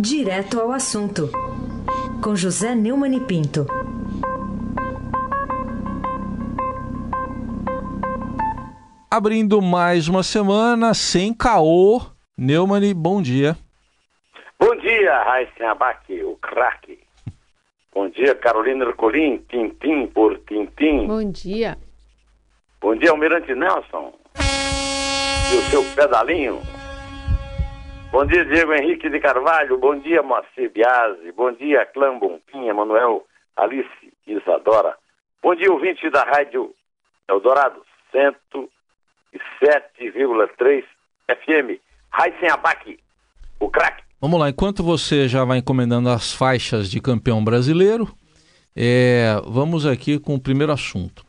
Direto ao assunto, com José Neumann e Pinto. Abrindo mais uma semana sem caô. Neumann, bom dia. Bom dia, Raíssa Abac, o craque. Bom dia, Carolina Ercolim, tintim por tintim. Bom dia. Bom dia, Almirante Nelson. E o seu pedalinho. Bom dia, Diego Henrique de Carvalho. Bom dia, Moacir Biasi. Bom dia, Clã Bonfim, Manuel, Alice Isadora. Bom dia, ouvinte da Rádio Eldorado, 107,3 FM. Raíssen Abac, o craque. Vamos lá, enquanto você já vai encomendando as faixas de campeão brasileiro, é, vamos aqui com o primeiro assunto.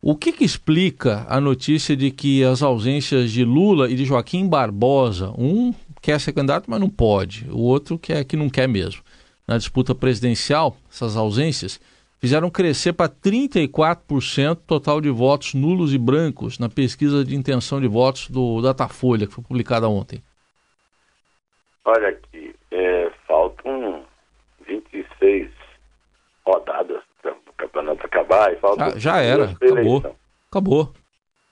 O que, que, explica a notícia de que as ausências de Lula e de Joaquim Barbosa, um quer ser candidato, mas não pode, o outro quer que não quer mesmo, na disputa presidencial, essas ausências, fizeram crescer para 34% total de votos nulos e brancos na pesquisa de intenção de votos do Datafolha, que foi publicada ontem? Olha aqui, é, faltam 26 rodadas para o campeonato acabar e faltam. Já, já era, acabou. Acabou.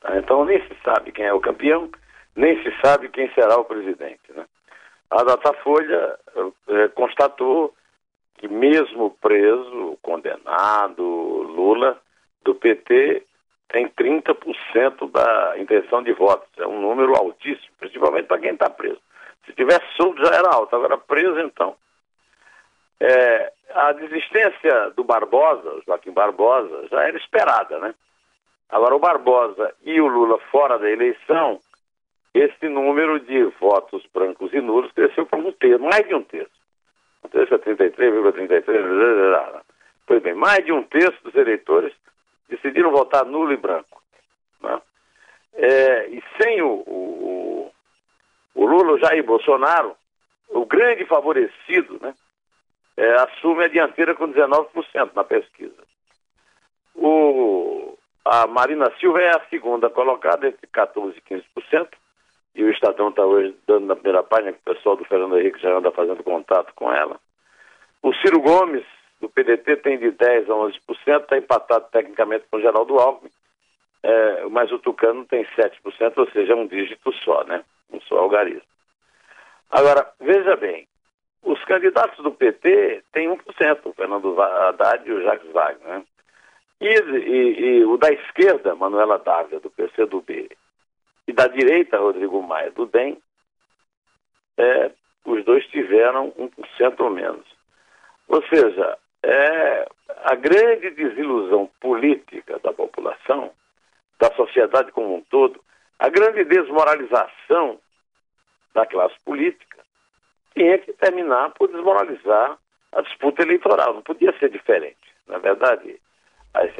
Tá, então nem se sabe quem é o campeão, nem se sabe quem será o presidente. Né? A Datafolha é, constatou que mesmo preso, condenado, Lula, do PT, tem 30% da intenção de votos. É um número altíssimo, principalmente para quem está preso. Se tivesse solto já era alto, agora preso então. É, a desistência do Barbosa, Joaquim Barbosa, já era esperada, né? Agora o Barbosa e o Lula fora da eleição, esse número de votos brancos e nulos cresceu para um terço, mais de um terço. Um terço é 33,33. Pois bem, mais de um terço dos eleitores decidiram votar nulo e branco. Né? É, e sem o, o, o Lula, o Jair Bolsonaro, o grande favorecido, né, é, assume a dianteira com 19% na pesquisa. O, a Marina Silva é a segunda colocada, entre 14% e 15%, e o Estadão está hoje dando na primeira página que o pessoal do Fernando Henrique já anda fazendo contato com ela. O Ciro Gomes, do PDT, tem de 10% a 11%, está empatado tecnicamente com o Geraldo Alckmin, é, mas o Tucano tem 7%, ou seja, um dígito só, né? Um só algarismo. Agora, veja bem, os candidatos do PT têm 1%, o Fernando Haddad e o Jacques Wagner, né? E, e, e, o da esquerda, Manuela Dávila, do PCdoB, e da direita, Rodrigo Maia, do DEM, é, os dois tiveram 1% ou menos. Ou seja, é a grande desilusão política da população, da sociedade como um todo, a grande desmoralização da classe política, tinha que terminar por desmoralizar a disputa eleitoral. Não podia ser diferente, na é verdade,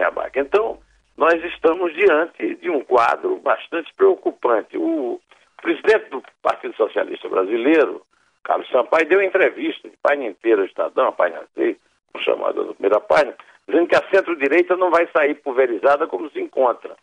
abaca. Então, nós estamos diante de um quadro bastante preocupante. O presidente do Partido Socialista Brasileiro, Carlos Sampaio, deu entrevista de página inteira ao Estadão, a página 6, com chamada da primeira página, dizendo que a centro-direita não vai sair pulverizada como se encontra.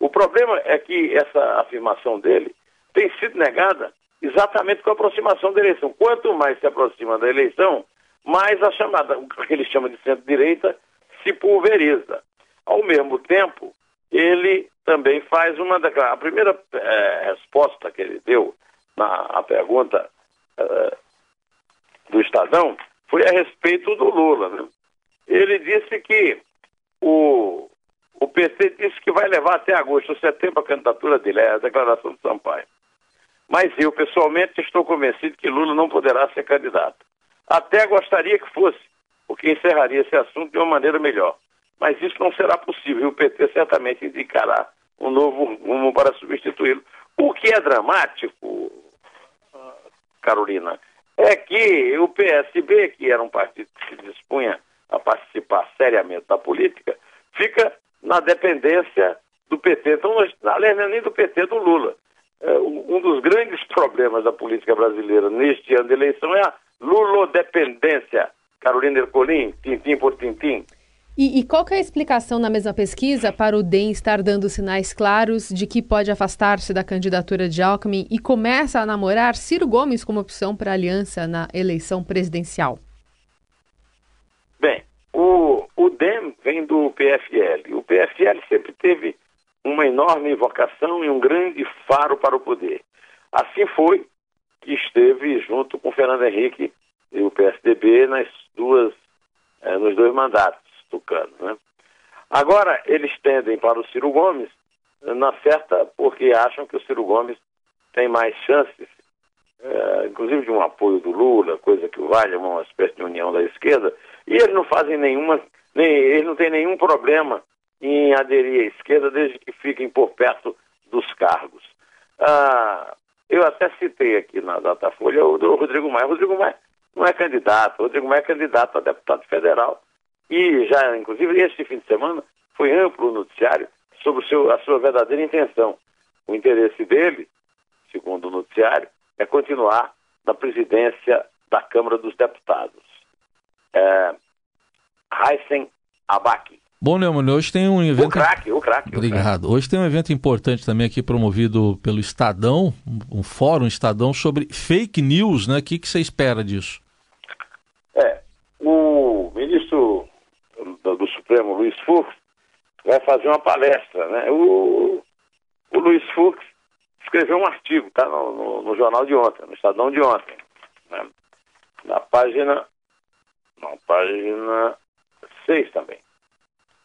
O problema é que essa afirmação dele tem sido negada exatamente com a aproximação da eleição. Quanto mais se aproxima da eleição, mais a chamada, o que ele chama de centro-direita, se pulveriza. Ao mesmo tempo, ele também faz uma declaração. A primeira é, resposta que ele deu na pergunta é, do Estadão foi a respeito do Lula. Né? Ele disse que o, o PT disse que vai levar até agosto setembro a candidatura dele, é a declaração do Sampaio. Mas eu, pessoalmente, estou convencido que Lula não poderá ser candidato. Até gostaria que fosse, porque encerraria esse assunto de uma maneira melhor mas isso não será possível. E o PT certamente indicará um novo rumo para substituí-lo. O que é dramático, Carolina, é que o PSB, que era um partido que se dispunha a participar seriamente da política, fica na dependência do PT. Então, aliás, não é nem do PT, do Lula. É, um dos grandes problemas da política brasileira neste ano de eleição é a lulodependência. Carolina Ercolim, tintim por tintim. E, e, qual é a explicação na mesma pesquisa para o DEM estar dando sinais claros de que pode afastar-se da candidatura de Alckmin e começa a namorar Ciro Gomes como opção para aliança na eleição presidencial? Bem, o, o DEM vem do PFL. O PFL sempre teve uma enorme vocação e um grande faro para o poder. Assim foi que esteve junto com Fernando Henrique e o PSDB nas duas, eh, nos dois mandatos tucanos. Né? Agora, eles tendem para o Ciro Gomes, na certa, porque acham que o Ciro Gomes tem mais chances, eh, inclusive de um apoio do Lula, coisa que vale uma espécie de união da esquerda, e eles não fazem nenhuma, nem, eles não têm nenhum problema em aderir à esquerda desde que fiquem por perto dos cargos. Ah, eu até citei aqui na Datafolha o do Rodrigo Maia. O Rodrigo Maia não é candidato, o Rodrigo Maia é candidato a deputado federal. E já, inclusive, este fim de semana foi amplo o noticiário sobre seu, a sua verdadeira intenção. O interesse dele, segundo o noticiário, é continuar na presidência da Câmara dos Deputados. É, Heisen Abaki. Bom, Neumann, hoje tem um evento. O craque, o craque. Obrigado. Hoje tem um evento importante também aqui promovido pelo Estadão, um fórum Estadão sobre fake news, né? O que, que você espera disso? É, o ministro do, Supremo, Luiz Fux, vai fazer uma palestra, né? O, o Luiz Fux escreveu um artigo, tá? No, no, no, jornal de ontem, no Estadão de ontem. Né? Na página. Na página 6 também.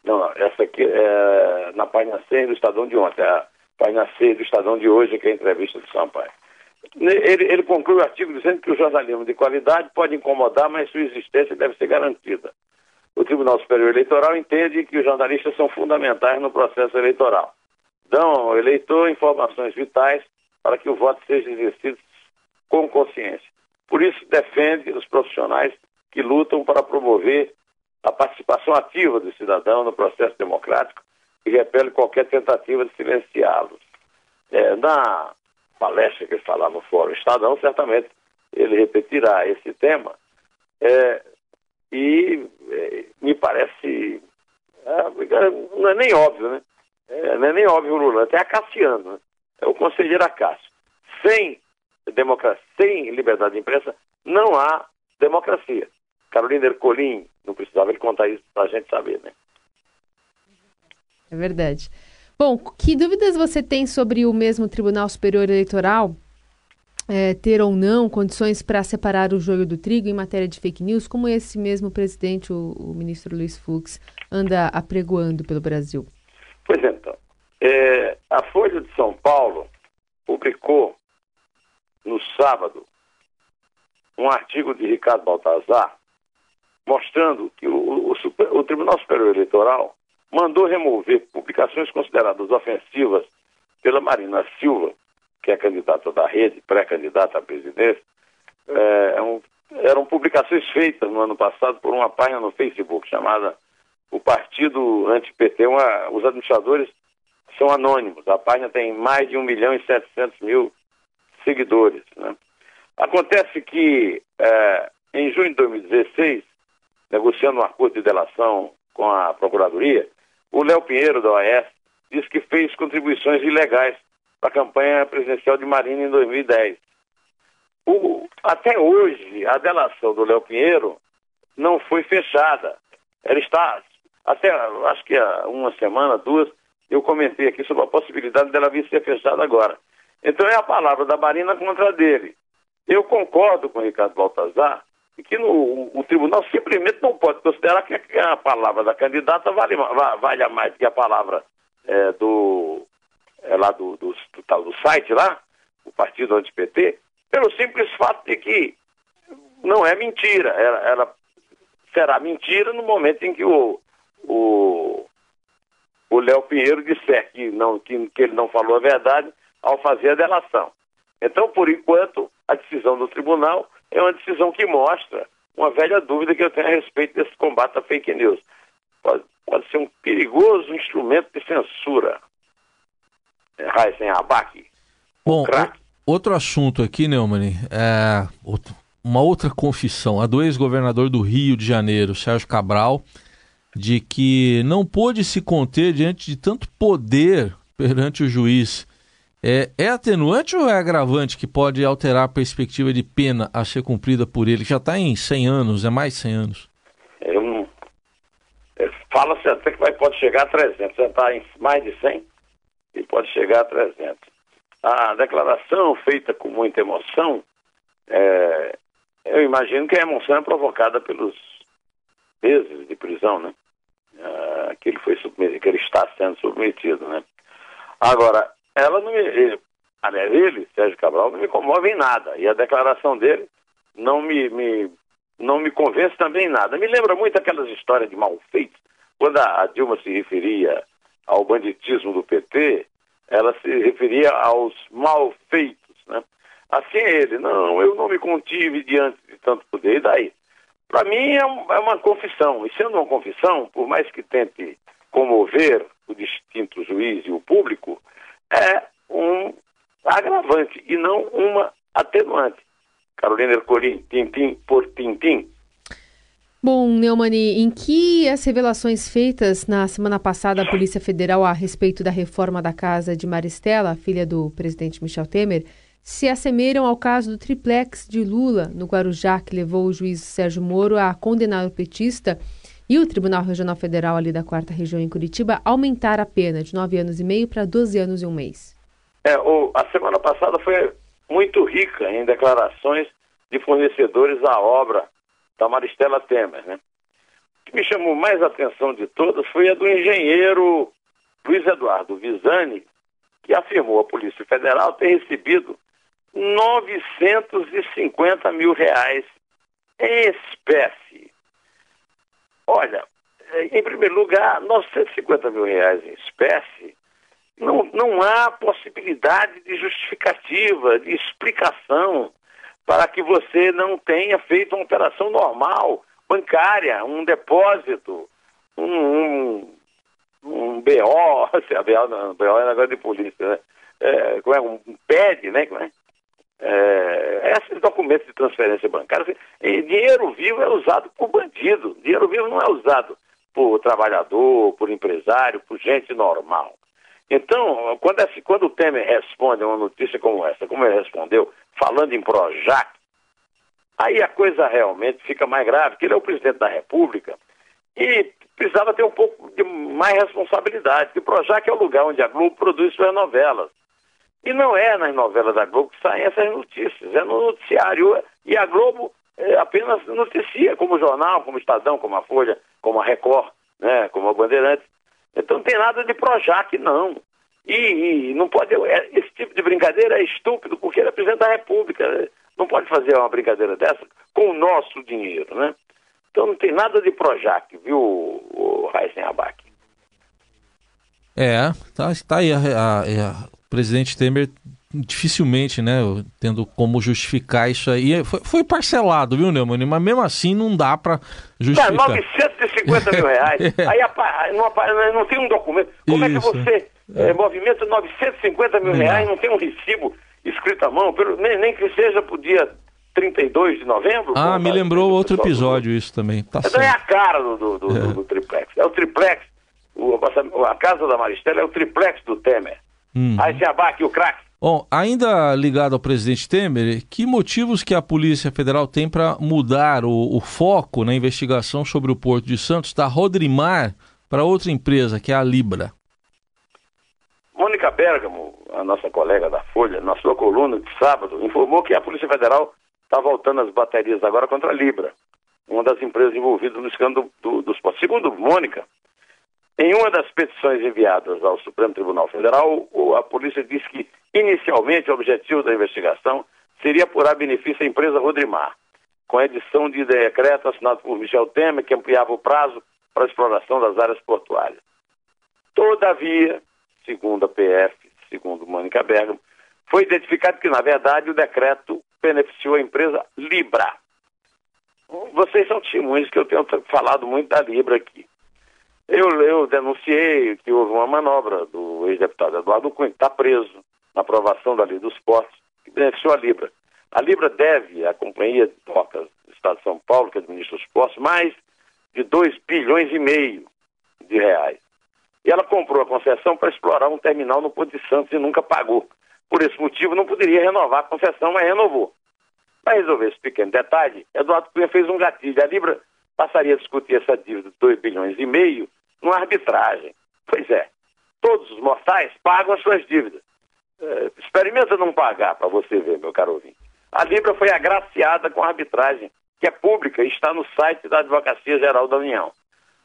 Não, não, essa aqui é na página 6 do Estadão de ontem, a página 6 do Estadão de hoje, que é a entrevista do Sampaio. Ele, ele conclui o artigo dizendo que o jornalismo de qualidade pode incomodar, mas sua existência deve ser garantida. O Tribunal Superior Eleitoral entende que os jornalistas são fundamentais no processo eleitoral. Dão ao eleitor informações vitais para que o voto seja exercido com consciência. Por isso, defende os profissionais que lutam para promover a participação ativa do cidadão no processo democrático e repele qualquer tentativa de silenciá-los. É, na palestra que ele falava no Fórum Estadão, certamente ele repetirá esse tema. É, e é, me parece. É, não é nem óbvio, né? É, não é nem óbvio o Lula, até a Cassiano, né? é o conselheiro Acácio. Sem democracia, sem liberdade de imprensa, não há democracia. Carolina Ercolim, não precisava ele contar isso para a gente saber, né? É verdade. Bom, que dúvidas você tem sobre o mesmo Tribunal Superior Eleitoral é, ter ou não condições para separar o joio do trigo em matéria de fake news, como esse mesmo presidente, o, o ministro Luiz Fux, anda apregoando pelo Brasil? Pois é, então. É, a Folha de São Paulo publicou no sábado um artigo de Ricardo Baltazar mostrando que o, o, o Tribunal Superior Eleitoral mandou remover publicações consideradas ofensivas pela Marina Silva, que é candidata da rede, pré-candidata à presidência, é, é eram publicações feitas no ano passado por uma página no Facebook chamada o Partido Anti-PT. os administradores são anônimos. A página tem mais de 1 milhão e 700 mil seguidores. Né? Acontece que é, em junho de 2016 negociando um acordo de delação com a Procuradoria, o Léo Pinheiro, da OAS, disse que fez contribuições ilegais para a campanha presidencial de Marina em 2010. O, até hoje, a delação do Léo Pinheiro não foi fechada. Ela está, até acho que há uma semana, duas, eu comentei aqui sobre a possibilidade dela vir ser fechada agora. Então é a palavra da Marina contra a dele. Eu concordo com o Ricardo Baltazar que no, o tribunal simplesmente não pode considerar que a palavra da candidata vale, vale mais que a palavra é, do, é, lá do, do, do, do site lá, o partido anti-PT, pelo simples fato de que não é mentira. Ela, ela, será mentira no momento em que o, o, o Léo Pinheiro disser que, não, que, que ele não falou a verdade ao fazer a delação. Então, por enquanto, a decisão do tribunal é uma decisão que mostra uma velha dúvida que eu tenho a respeito desse combate à fake news. Pode, pode ser um perigoso instrumento de censura. É, Raíssen Abac. Bom, outro assunto aqui, Neumann, é uma outra confissão. A do ex-governador do Rio de Janeiro, Sérgio Cabral, de que não pôde se conter diante de tanto poder perante o juiz. É, é atenuante ou é agravante que pode alterar a perspectiva de pena a ser cumprida por ele? Já está em 100 anos, é mais de 100 anos. Eu não... É, Fala-se até que vai, pode chegar a 300, já está em mais de 100 e pode chegar a 300. A declaração feita com muita emoção, é, eu imagino que a emoção é provocada pelos meses de prisão, né? Ah, que ele foi submetido, que ele está sendo submetido, né? Agora, ela não me. Aliás, ele, Sérgio Cabral, não me comove em nada. E a declaração dele não me, me, não me convence também em nada. Me lembra muito aquelas histórias de malfeitos. Quando a, Dilma se referia ao banditismo do PT, ela se referia aos malfeitos, né? Assim é ele, não, eu não me contive diante de tanto poder. E daí? Para mim é, é, uma confissão. E sendo uma confissão, por mais que tente comover o distinto juiz e o público, é um agravante e não uma atenuante. Carolina Ercolim, tintim por tintim. Bom, Neumani, em que as revelações feitas na semana passada à Polícia Federal a respeito da reforma da casa de Maristela, filha do presidente Michel Temer, se assemelham ao caso do triplex de Lula no Guarujá, que levou o juiz Sérgio Moro a condenar o petista e o Tribunal Regional Federal ali da quarta região em Curitiba aumentar a pena de nove anos e meio para 12 anos e um mês. É, o, a semana passada foi muito rica em declarações de fornecedores da obra da Maristela Temer, né? O que me chamou mais a atenção de todas foi a do engenheiro Luiz Eduardo Visani, que afirmou à Polícia Federal ter recebido 950 mil reais em espécie Olha, é, em primeiro lugar, 950 mil reais em espécie, não, não há possibilidade de justificativa, de explicação para que você não tenha feito uma operação normal, bancária, um depósito, um, um, um BO, se a BO, não, BO é negócio de polícia, né? É, como é, um PED, né? Como é? É, esses documentos de transferência bancária, assim, dinheiro vivo é usado por bandido, dinheiro vivo não é usado por trabalhador, por empresário, por gente normal. Então, quando, esse, quando o Temer responde a uma notícia como essa, como ele respondeu, falando em Projac, aí a coisa realmente fica mais grave, porque ele é o presidente da República e precisava ter um pouco de mais responsabilidade, porque Projac é o lugar onde a Globo produz suas novelas. E não é nas novelas da Globo que saem essas notícias, é no noticiário. E a Globo é, apenas noticia, como o jornal, como o Estadão, como a Folha, como a Record, né, como a Bandeirantes. Então não tem nada de Projac, não. E, e não pode. É, esse tipo de brincadeira é estúpido, porque ele é presidente da República. Né? Não pode fazer uma brincadeira dessa com o nosso dinheiro, né? Então não tem nada de Projac, viu, o Heisen Abac? É, tá, tá aí a, a, a presidente Temer dificilmente, né, tendo como justificar isso aí. Foi, foi parcelado, viu, Neumann? Mas mesmo assim não dá para justificar. É, 950 mil reais. é. Aí não, não tem um documento. Como isso. é que você é. É, movimenta 950 mil reais, não tem um recibo escrito à mão, pelo, nem, nem que seja pro dia 32 de novembro? Ah, me lembrou outro episódio do... isso também. Tá então é a cara do, do, do, é. do triplex. É o triplex. O, a casa da Maristela é o triplex do Temer. Hum. Aí se abaque o craque. Bom, ainda ligado ao presidente Temer, que motivos que a Polícia Federal tem para mudar o, o, foco na investigação sobre o Porto de Santos da Rodrimar para outra empresa, que é a Libra? Mônica Bergamo, a nossa colega da Folha, na sua coluna de sábado, informou que a Polícia Federal está voltando as baterias agora contra a Libra, uma das empresas envolvidas no escândalo do, dos postos. Segundo Mônica, em uma das petições enviadas ao Supremo Tribunal Federal, a polícia disse que, inicialmente, o objetivo da investigação seria apurar benefício à empresa Rodrimar, com a edição de decreto assinado por Michel Temer, que ampliava o prazo para a exploração das áreas portuárias. Todavia, segundo a PF, segundo Mônica Bergamo, foi identificado que, na verdade, o decreto beneficiou a empresa Libra. Vocês são testemunhos que eu tenho falado muito da Libra aqui. Eu, eu denunciei que houve uma manobra do ex-deputado Eduardo Cunha, que está preso na aprovação da lei dos portos, que beneficiou a Libra. A Libra deve à Companhia de Docas do Estado de São Paulo, que administra os portos, mais de 2 bilhões e meio de reais. E ela comprou a concessão para explorar um terminal no Porto de Santos e nunca pagou. Por esse motivo, não poderia renovar a concessão, mas renovou. Para resolver esse pequeno detalhe, Eduardo Cunha fez um gatilho. A Libra passaria a discutir essa dívida de 2 bilhões e meio numa arbitragem. Pois é, todos os mortais pagam as suas dívidas. É, experimenta não pagar para você ver, meu caro ouvinte. A Libra foi agraciada com a arbitragem, que é pública e está no site da Advocacia Geral da União.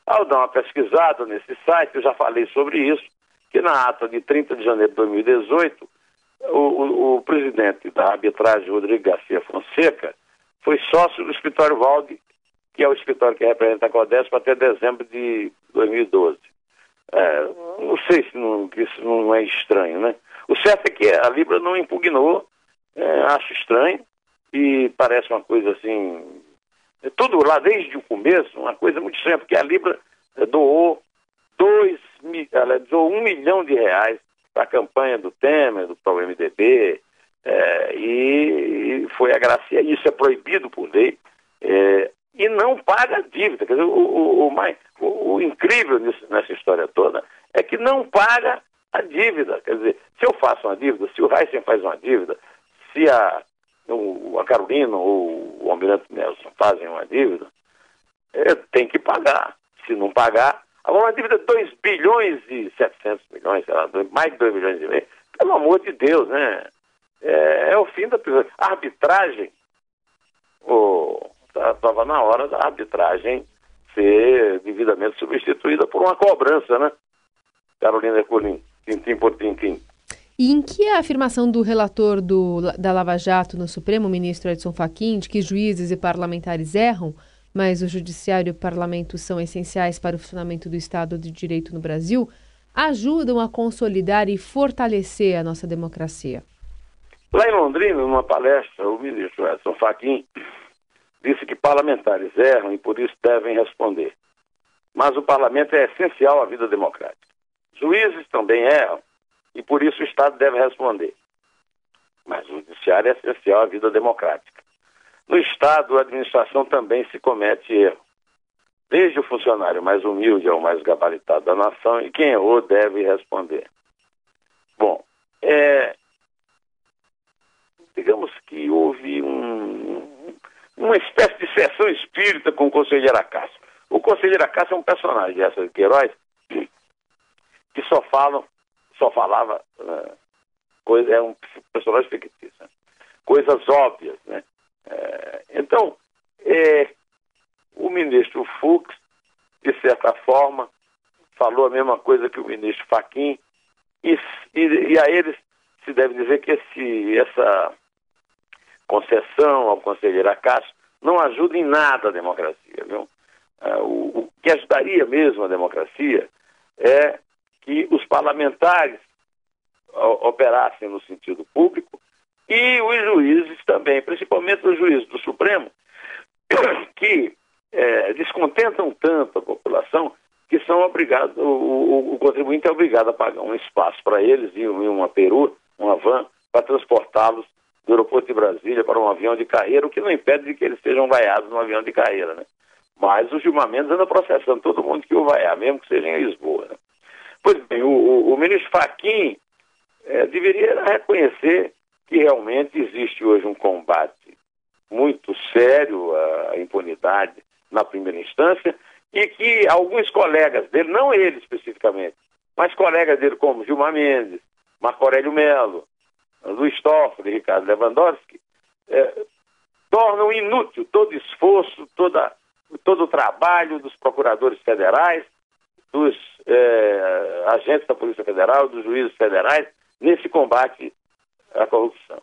Ao dar uma pesquisada nesse site, eu já falei sobre isso, que na ata de 30 de janeiro de 2018, o, o, o presidente da arbitragem, Rodrigo Garcia Fonseca, foi sócio do escritório Valde, que é o escritório que representa a Codesp até dezembro de 2012. É, não sei se não, isso não é estranho, né? O certo é que a Libra não impugnou, é, acho estranho, e parece uma coisa assim. É tudo lá desde o começo, uma coisa muito estranha, porque a Libra é, doou dois, ela doou um milhão de reais para a campanha do Temer, do ProMDB, é, e, foi agraciada. Isso é proibido por lei. É, e não paga a dívida. Quer dizer, o, o, o, mais, o incrível nisso, nessa história toda é que não paga a dívida. Quer dizer, se eu faço uma dívida, se o Heisen faz uma dívida, se a, o, a Carolina ou o Almirante Nelson fazem uma dívida, é, tem que pagar. Se não pagar, agora uma dívida de 2 bilhões e 700 milhões, sei lá, mais de 2 bilhões e meio, pelo amor de Deus, né? É, é o fim da arbitragem. Estava na hora da arbitragem ser devidamente substituída por uma cobrança, né? Carolina Colim, tintim por tintim. E em que a afirmação do relator do, da Lava Jato no Supremo, ministro Edson Fachin, de que juízes e parlamentares erram, mas o judiciário e o parlamento são essenciais para o funcionamento do Estado de Direito no Brasil, ajudam a consolidar e fortalecer a nossa democracia? Lá em Londrina, numa palestra, o ministro Edson Fachin disse que parlamentares erram e por isso devem responder. Mas o parlamento é essencial à vida democrática. Juízes também erram e por isso o Estado deve responder. Mas o judiciário é essencial à vida democrática. No Estado, a administração também se comete erro. Desde o funcionário mais humilde ao mais gabaritado da nação, e quem errou deve responder. Bom, é, digamos que houve um, uma espécie de sessão espírita com o conselheiro Acácio. O conselheiro Acácio é um personagem essa de que só falam, só falava uh, coisa, é um personagem fictício, né? coisas óbvias, né? É, então, é, o ministro Fux, de certa forma, falou a mesma coisa que o ministro Faquim, e, e, e a eles se deve dizer que esse, essa concessão ao conselheiro Acácio não ajuda em nada a democracia. Viu? É, o, que ajudaria mesmo a democracia é que os parlamentares operassem no sentido público e os juízes também, principalmente os juízes do Supremo, que é, descontentam tanto a população que são obrigados, o, o, o, contribuinte é obrigado a pagar um espaço para eles e uma peru, uma van, para transportá-los do aeroporto de Brasília para um avião de carreira, o que não impede de que eles sejam vaiados no avião de carreira, né? Mas o Gilmar Mendes anda processando todo mundo que o vaiar, mesmo que seja em Lisboa, né? Pois bem, o, o, o ministro Faquim é, deveria reconhecer que realmente existe hoje um combate muito sério à impunidade na primeira instância e que alguns colegas dele, não ele especificamente, mas colegas dele como Gilmar Mendes, Marco Aurélio Melo, Luiz Toffoli, Ricardo Lewandowski, é, tornam inútil todo esforço, toda, todo o trabalho dos procuradores federais dos é, agentes da Polícia Federal, dos juízes federais, nesse combate à corrupção.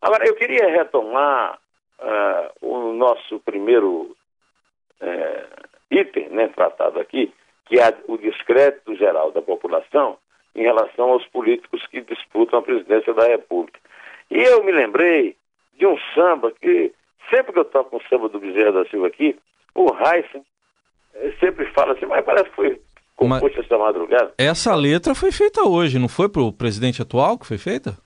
Agora, eu queria retomar uh, o nosso primeiro uh, item né, tratado aqui, que é o descrédito geral da população em relação aos políticos que disputam a presidência da República. E eu me lembrei de um samba que, sempre que eu toco um samba do Bezerra da Silva aqui, o Heisen eh, sempre fala assim, mas parece que foi mas essa madrugada. Essa letra foi feita hoje, não foi para o presidente atual que foi feita?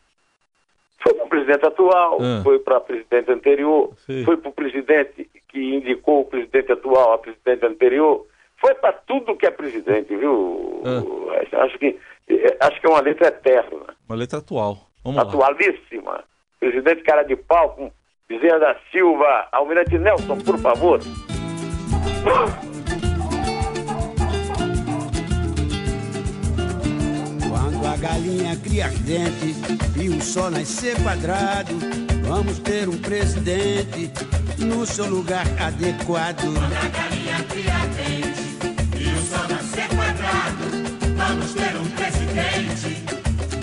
Foi para o presidente atual, ah. foi para o presidente anterior, Sim. foi para o presidente que indicou o presidente atual a presidente anterior. Foi para tudo que é presidente, viu? É. Acho, que, é, acho que é uma letra eterna. Uma letra atual. Vamos Atualíssima. Lá. Presidente cara de pau com Bezerra da Silva. Almirante Nelson, por favor. Quando a galinha cria dente e o sol nascer quadrado, vamos ter um presidente no seu lugar adequado. Quando a galinha cria presidente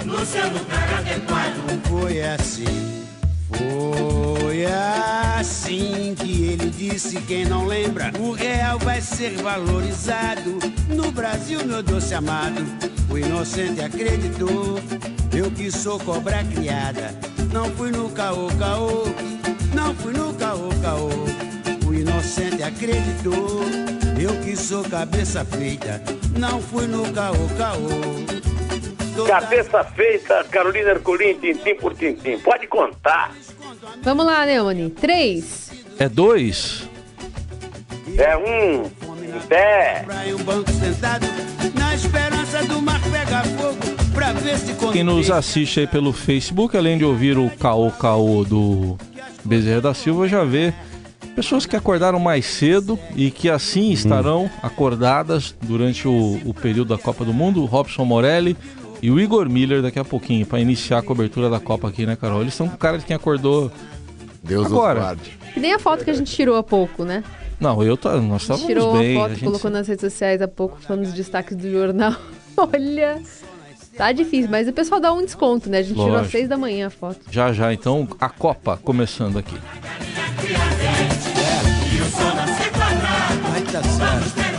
no seu lugar adequado. Foi assim, foi assim que ele disse. Quem não lembra, o real vai ser valorizado. No Brasil, meu doce amado, o inocente acreditou. Eu que sou cobra criada, não fui no caô, caô não fui no caô, caô. O inocente acreditou. Eu que sou cabeça feita. Não fui no caô, caô. Cabeça feita, Carolina Ercolim, tintim por tintim. Pode contar. Vamos lá, Neone. Três. É dois. É um. Pé. Quem nos assiste aí pelo Facebook, além de ouvir o caô caô do Bezerra da Silva já vê pessoas que acordaram mais cedo e que assim uhum. estarão acordadas durante o, o período da Copa do Mundo. Robson Morelli e o Igor Miller daqui a pouquinho para iniciar a cobertura da Copa aqui, né, Carol? Eles são o cara de quem acordou Deus agora. E nem a foto que a gente tirou há pouco, né? Não, eu tá, nós estávamos bem. Tirou uma foto, a gente... colocou nas redes sociais há pouco, falando dos destaques do jornal. Olha, Tá difícil, mas o pessoal dá um desconto, né? A gente Lógico. tirou às seis da manhã a foto. Já, já. Então, a Copa começando aqui. Vai tá certo.